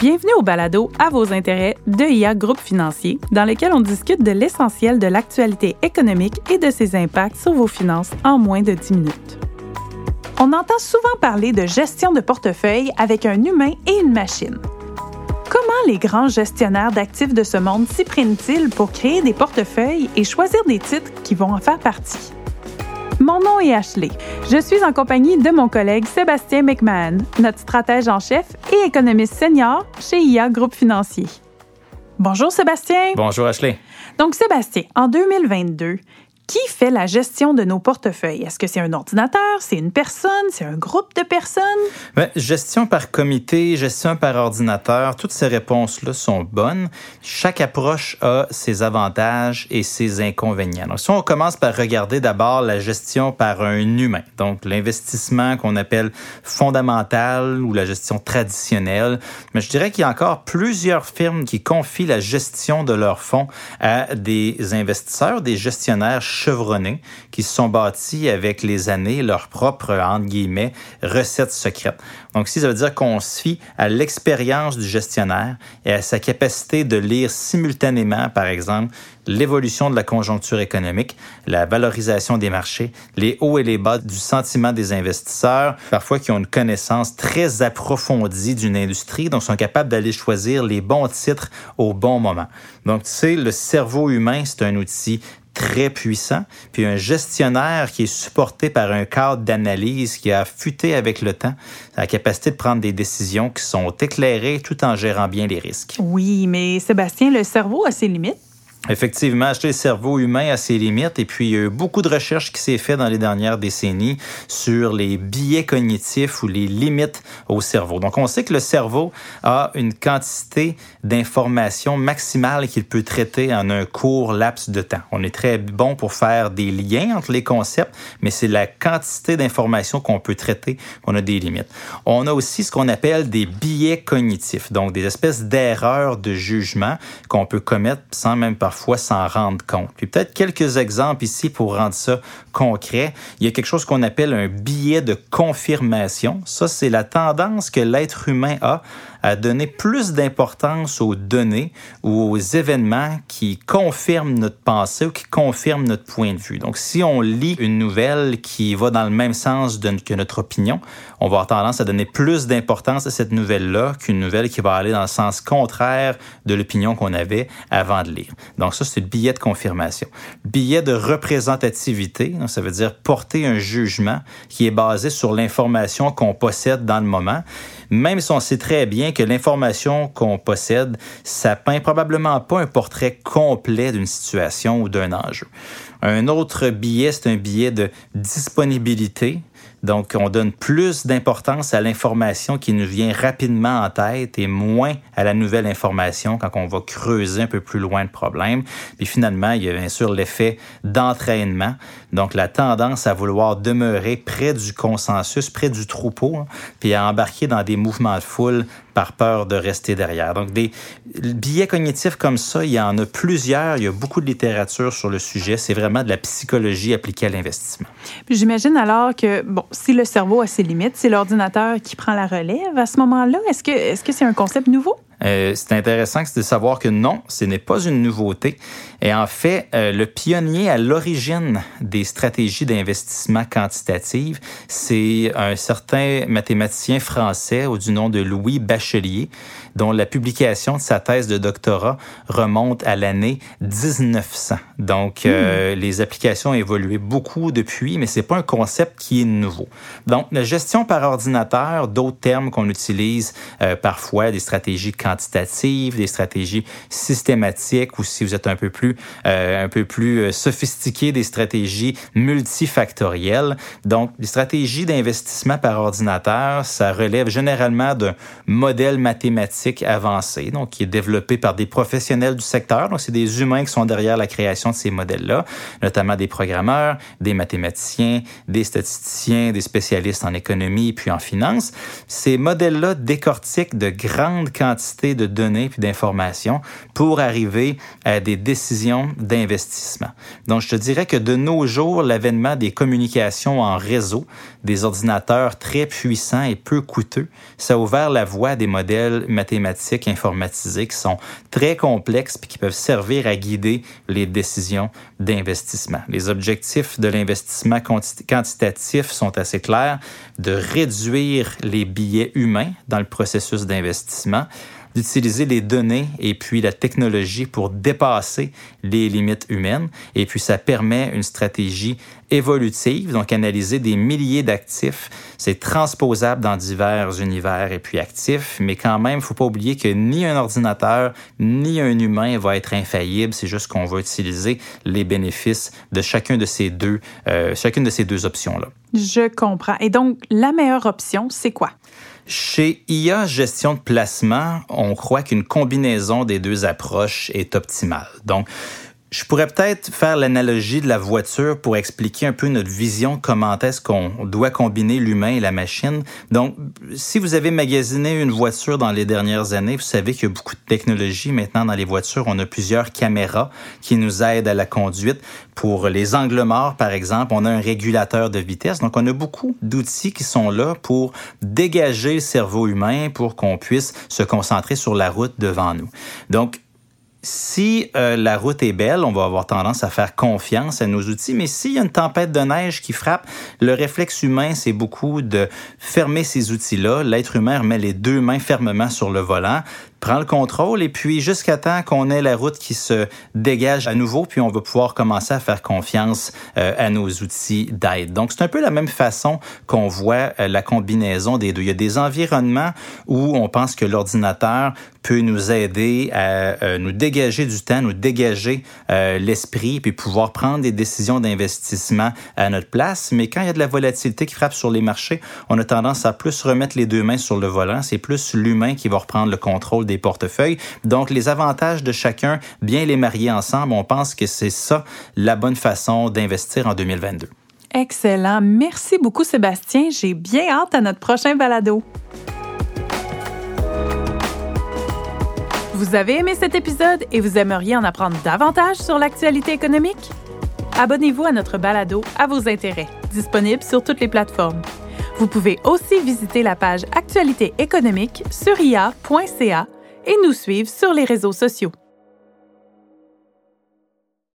Bienvenue au balado À vos intérêts de IA Groupe Financier, dans lequel on discute de l'essentiel de l'actualité économique et de ses impacts sur vos finances en moins de 10 minutes. On entend souvent parler de gestion de portefeuille avec un humain et une machine. Comment les grands gestionnaires d'actifs de ce monde s'y prennent-ils pour créer des portefeuilles et choisir des titres qui vont en faire partie? Mon nom est Ashley. Je suis en compagnie de mon collègue Sébastien McMahon, notre stratège en chef et économiste senior chez IA Groupe Financier. Bonjour Sébastien. Bonjour Ashley. Donc Sébastien, en 2022, qui fait la gestion de nos portefeuilles? Est-ce que c'est un ordinateur, c'est une personne, c'est un groupe de personnes? Bien, gestion par comité, gestion par ordinateur, toutes ces réponses-là sont bonnes. Chaque approche a ses avantages et ses inconvénients. Donc, si on commence par regarder d'abord la gestion par un humain, donc l'investissement qu'on appelle fondamental ou la gestion traditionnelle, mais je dirais qu'il y a encore plusieurs firmes qui confient la gestion de leurs fonds à des investisseurs, des gestionnaires chevronnés qui se sont bâtis avec les années leur propre, entre guillemets, recette secrète. Donc, si ça veut dire qu'on se fie à l'expérience du gestionnaire et à sa capacité de lire simultanément, par exemple, l'évolution de la conjoncture économique, la valorisation des marchés, les hauts et les bas du sentiment des investisseurs, parfois qui ont une connaissance très approfondie d'une industrie, donc sont capables d'aller choisir les bons titres au bon moment. Donc, tu sais, le cerveau humain, c'est un outil très puissant, puis un gestionnaire qui est supporté par un cadre d'analyse qui a futé avec le temps, la capacité de prendre des décisions qui sont éclairées tout en gérant bien les risques. Oui, mais Sébastien, le cerveau a ses limites. Effectivement, acheter le cerveau humain a ses limites et puis il y a eu beaucoup de recherches qui s'est fait dans les dernières décennies sur les biais cognitifs ou les limites au cerveau. Donc on sait que le cerveau a une quantité d'informations maximale qu'il peut traiter en un court laps de temps. On est très bon pour faire des liens entre les concepts, mais c'est la quantité d'informations qu'on peut traiter qu'on a des limites. On a aussi ce qu'on appelle des biais cognitifs, donc des espèces d'erreurs de jugement qu'on peut commettre sans même pas parfois s'en rendre compte. Puis peut-être quelques exemples ici pour rendre ça concret. Il y a quelque chose qu'on appelle un biais de confirmation. Ça, c'est la tendance que l'être humain a à donner plus d'importance aux données ou aux événements qui confirment notre pensée ou qui confirment notre point de vue. Donc, si on lit une nouvelle qui va dans le même sens que notre opinion, on va avoir tendance à donner plus d'importance à cette nouvelle-là qu'une nouvelle qui va aller dans le sens contraire de l'opinion qu'on avait avant de lire. Donc, ça, c'est le billet de confirmation. Billet de représentativité, ça veut dire porter un jugement qui est basé sur l'information qu'on possède dans le moment même si on sait très bien que l'information qu'on possède, ça peint probablement pas un portrait complet d'une situation ou d'un enjeu. Un autre billet, c'est un billet de disponibilité. Donc, on donne plus d'importance à l'information qui nous vient rapidement en tête et moins à la nouvelle information quand on va creuser un peu plus loin le problème. Puis finalement, il y a bien sûr l'effet d'entraînement. Donc, la tendance à vouloir demeurer près du consensus, près du troupeau, hein, puis à embarquer dans des mouvements de foule par peur de rester derrière. Donc, des billets cognitifs comme ça, il y en a plusieurs. Il y a beaucoup de littérature sur le sujet. C'est vraiment de la psychologie appliquée à l'investissement. J'imagine alors que, bon, si le cerveau a ses limites, c'est l'ordinateur qui prend la relève à ce moment-là. Est-ce que est-ce que c'est un concept nouveau? Euh, c'est intéressant de savoir que non, ce n'est pas une nouveauté. Et en fait, euh, le pionnier à l'origine des stratégies d'investissement quantitative, c'est un certain mathématicien français au du nom de Louis Bachelier, dont la publication de sa thèse de doctorat remonte à l'année 1900. Donc, euh, hmm. les applications ont évolué beaucoup depuis, mais c'est pas un concept qui est nouveau. Donc, la gestion par ordinateur, d'autres termes qu'on utilise parfois, des stratégies quantitatives, quantitatives, des stratégies systématiques ou si vous êtes un peu plus, euh, un peu plus euh, sophistiqué, des stratégies multifactorielles. Donc, les stratégies d'investissement par ordinateur, ça relève généralement d'un modèle mathématique avancé, donc qui est développé par des professionnels du secteur. Donc, c'est des humains qui sont derrière la création de ces modèles-là, notamment des programmeurs, des mathématiciens, des statisticiens, des spécialistes en économie puis en finance. Ces modèles-là décortiquent de grandes quantités de données puis d'informations pour arriver à des décisions d'investissement. Donc, je te dirais que de nos jours, l'avènement des communications en réseau, des ordinateurs très puissants et peu coûteux, ça a ouvert la voie à des modèles mathématiques informatisés qui sont très complexes puis qui peuvent servir à guider les décisions d'investissement. Les objectifs de l'investissement quantitatif sont assez clairs, de réduire les billets humains dans le processus d'investissement, d'utiliser les données et puis la technologie pour dépasser les limites humaines. Et puis, ça permet une stratégie évolutive, donc analyser des milliers d'actifs. C'est transposable dans divers univers et puis actifs, mais quand même, faut pas oublier que ni un ordinateur ni un humain va être infaillible. C'est juste qu'on va utiliser les bénéfices de chacun de ces deux, euh, chacune de ces deux options-là. Je comprends. Et donc, la meilleure option, c'est quoi? Chez IA Gestion de placement, on croit qu'une combinaison des deux approches est optimale. Donc, je pourrais peut-être faire l'analogie de la voiture pour expliquer un peu notre vision, comment est-ce qu'on doit combiner l'humain et la machine. Donc, si vous avez magasiné une voiture dans les dernières années, vous savez qu'il y a beaucoup de technologie maintenant dans les voitures. On a plusieurs caméras qui nous aident à la conduite. Pour les angles morts, par exemple, on a un régulateur de vitesse. Donc, on a beaucoup d'outils qui sont là pour dégager le cerveau humain pour qu'on puisse se concentrer sur la route devant nous. Donc, si euh, la route est belle, on va avoir tendance à faire confiance à nos outils, mais s'il y a une tempête de neige qui frappe, le réflexe humain, c'est beaucoup de fermer ces outils-là. L'être humain met les deux mains fermement sur le volant, prend le contrôle et puis jusqu'à temps qu'on ait la route qui se dégage à nouveau, puis on va pouvoir commencer à faire confiance euh, à nos outils d'aide. Donc c'est un peu la même façon qu'on voit euh, la combinaison des deux. Il y a des environnements où on pense que l'ordinateur peut nous aider à euh, nous dégager du temps, nous dégager l'esprit, puis pouvoir prendre des décisions d'investissement à notre place. Mais quand il y a de la volatilité qui frappe sur les marchés, on a tendance à plus remettre les deux mains sur le volant. C'est plus l'humain qui va reprendre le contrôle des portefeuilles. Donc, les avantages de chacun, bien les marier ensemble, on pense que c'est ça la bonne façon d'investir en 2022. Excellent. Merci beaucoup, Sébastien. J'ai bien hâte à notre prochain balado. Vous avez aimé cet épisode et vous aimeriez en apprendre davantage sur l'actualité économique? Abonnez-vous à notre balado à vos intérêts, disponible sur toutes les plateformes. Vous pouvez aussi visiter la page Actualité économique sur ia.ca et nous suivre sur les réseaux sociaux.